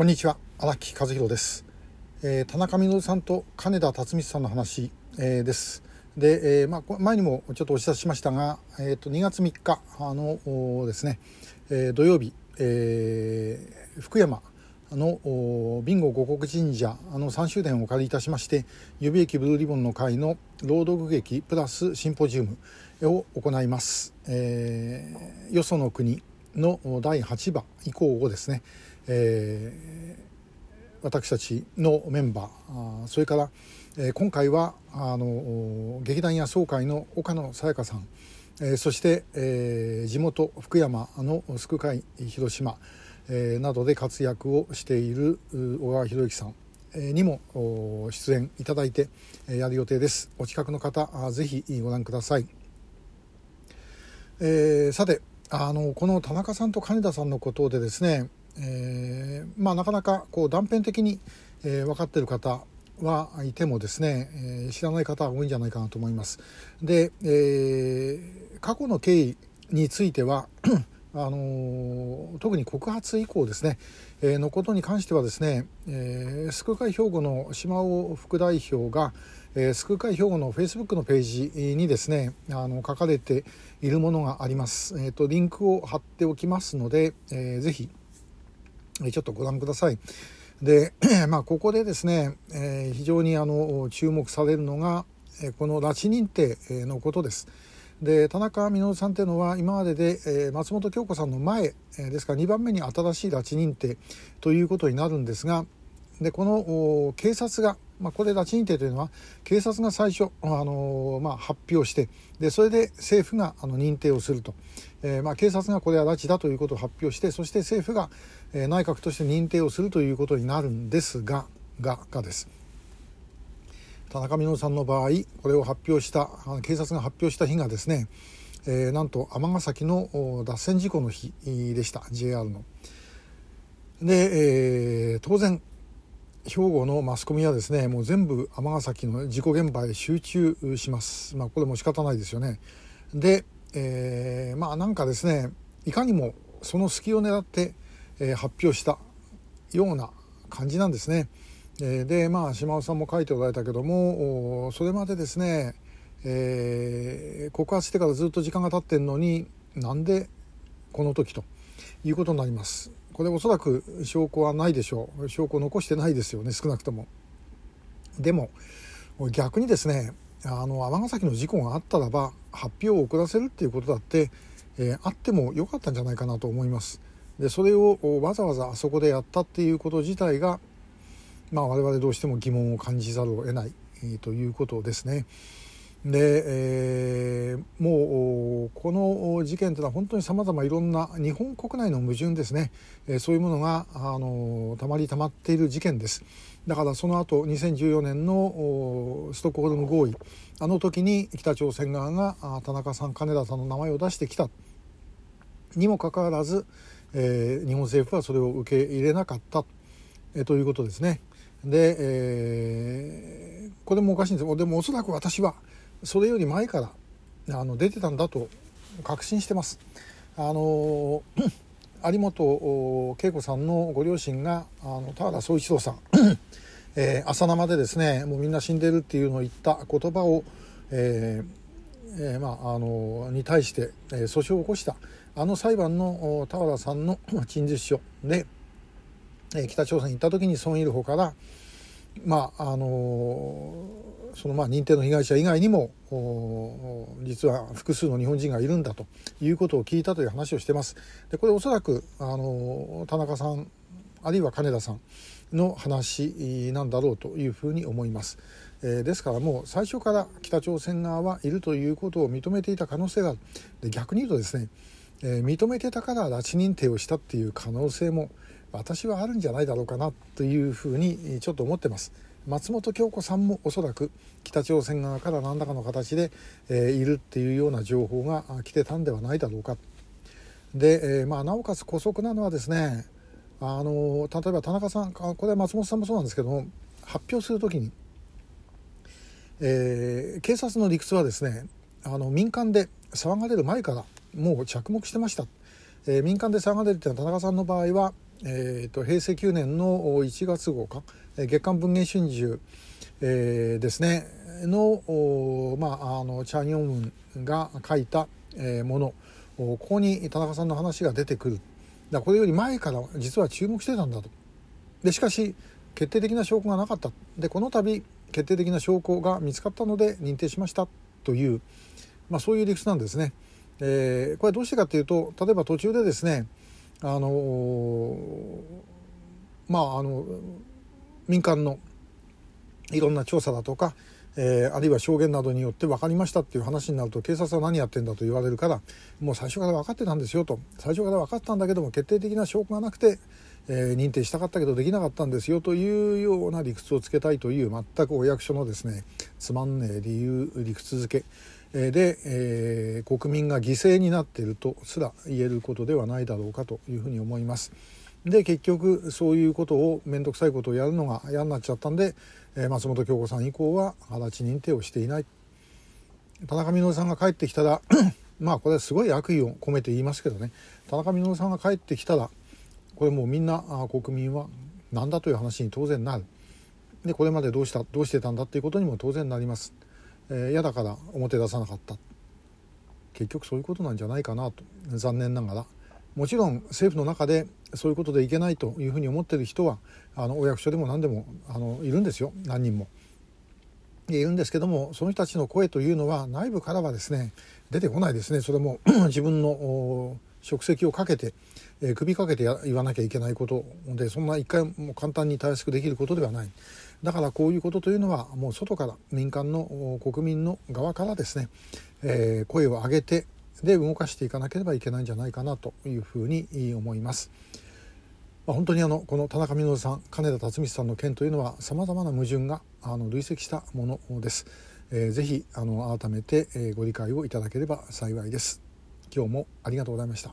こんにちは。荒木和弘です、えー、田中稔さんと金田辰光さんの話、えー、です。で、えー、まあ、前にもちょっとお知らせしましたが、えーと、2月3日あのですね、え土曜日、え福山のビンゴ五国神社あの3周年をお借りいたしまして予備役ブルーリボンの会の朗読劇プラスシンポジウムを行います、えー、よその国の第8話以降をですね、えー、私たちのメンバーそれから、えー、今回はあの劇団野草会の岡野さやかさん、えー、そして、えー、地元福山の救会広島えなどで活躍をしている小川博之さんにも出演いただいてやる予定です。お近くの方ぜひご覧ください、えー、さてあのこの田中さんと金田さんのことでですね、えー、まあ、なかなかこう断片的に、えー、分かっている方はいてもですね、えー、知らない方は多いんじゃないかなと思います。で、えー、過去の経緯については あの特に告発以降ですね、えー、のことに関してはですね、えー、救う会兵庫の島尾副代表が、えー、救う会兵庫のフェイスブックのページにですねあの書かれているものがあります、えーと、リンクを貼っておきますので、えー、ぜひちょっとご覧くださいで、まあ、ここでですね、えー、非常にあの注目されるのがこの拉致認定のことです。で田中稔さんというのは今までで、えー、松本京子さんの前、えー、ですから2番目に新しい拉致認定ということになるんですがでこの警察が、まあ、これ拉致認定というのは警察が最初、あの、まあ、発表してでそれで政府があの認定をすると、えーまあ、警察がこれは拉致だということを発表してそして政府が、え、内閣として認定をするということになるんですがががです。田中稔さんの場合これを発表した警察が発表した日がですね、えー、なんと尼崎の脱線事故の日でした JR の。で、えー、当然兵庫のマスコミはですねもう全部尼崎の事故現場へ集中します。まあ、これも仕方ないですよね。で、えー、まあなんかですねいかにもその隙を狙って、えー、発表したような感じなんですね。えでまあ島尾さんも書いておられたけどもそれまでですね、えー、告発してからずっと時間が経ってんのになんでこの時ということになりますこれおそらく証拠はないでしょう。証拠残してないですよね少なくとも。でも逆にですねあの尼崎の事故があったらば発表を遅らせるっていうことだって、えー、あってもよかったんじゃないかなと思います。でそれをわざわざあそこでやったっていうこと自体がまあ、我々どうしても疑問を感じざるを得ない、えー、ということですね。で、えー、もうこの事件というのは本当にさまざまいろんな日本国内の矛盾ですね、えー、そういうものがあのたまりたまっている事件です。だからその後2014年のストックホルム合意。あの時に北朝鮮側が田中さん金田さんの名前を出してきた。にもかかわらず、えー、日本政府はそれを受け入れなかった、えー、ということですね。で、えー、これもおかしいんですでもおそらく私はそれより前からあの出てたんだと確信してます。あの有本恵子さんのご両親があの田原総一郎さん、えー、朝生でですねもうみんな死んでるっていうのを言った言葉を、えーえー、まあ、あのに対して、え訴訟を起こしたあの裁判の田原さんの陳述書で、え北朝鮮に行った時にソン・イルホからまああのそのまあ認定の被害者以外にも実は複数の日本人がいるんだということを聞いたという話をしてます。でこれおそらくあの田中さんあるいは金田さんの話なんだろうというふうに思います。えー、ですからもう最初から北朝鮮側はいるということを認めていた可能性がある。で逆に言うとですね、えー、認めてたから拉致認定をしたっていう可能性も私はあるんじゃないだろうかなというふうにちょっと思ってます松本京子さんもおそらく北朝鮮側から何らかの形で、え、いるっていうような情報が来てたんではないだろうか。で、え、まあ、なおかつ姑息なのはですねあの例えば田中さんこれは松本さんもそうなんですけども発表する時に、えー、警察の理屈はですねあの民間で騒がれる前からもう着目してました、えー、民間で騒がれるっていうのは田中さんの場合はえーと、平成9年の1月号か？月刊文藝春秋、えー、ですね。の,、まあ、あのチャン・ヨンウンが書いた、えー、もの。ここに田中さんの話が出てくる。だこれより前から実は注目してたんだと。でしかし決定的な証拠がなかった。でこの度決定的な証拠が見つかったので認定しました。という、まあ、そういう理屈なんですね。えー、これどうしてかというと例えば途中でですねあのまああの民間のいろんな調査だとか、えー、あるいは証言などによって分かりましたっていう話になると警察は何やってんだと言われるからもう最初から分かってたんですよと。最初から分かったんだけども決定的な証拠がなくて、えー、認定したかったけどできなかったんですよというような理屈をつけたいという全くお役所のですねつまんねえ理由理屈付け。で、えー、国民が犠牲になっているとすら言えることではないだろうかというふうに思います。で結局そういうことを面倒くさいことをやるのが嫌になっちゃったんで、えー、松本京子さん以降は足立認定をしていない。田中稔さんが帰ってきたら まあこれはすごい悪意を込めて言いますけどね。田中稔さんが帰ってきたらこれもうみんな国民は何だという話に当然なる。でこれまでどうしたどうしてたんだっていうことにも当然なります。えー、嫌だから表出さなかった。結局そういうことなんじゃないかなと。残念ながら。もちろん政府の中でそういうことでいけないというふうに思ってる人はあのお役所でも何でもあのいるんですよ。何人も。いるんですけどもその人たちの声というのは内部からはですね出てこないですね。それも 自分の職責をかけて、えー、首かけて言わなきゃいけないことでそんな一回も簡単にたやすくできることではない。だからこういうことというのはもう外から民間の国民の側からですね、えー、声を上げてで動かしていかなければいけないんじゃないかなというふうに思います。まあ、本当にあのこの田中稔さん金田辰巳さんの件というのはさまざまな矛盾があの累積したものです。えー、ぜひあの改めてご理解をいただければ幸いです。今日もありがとうございました。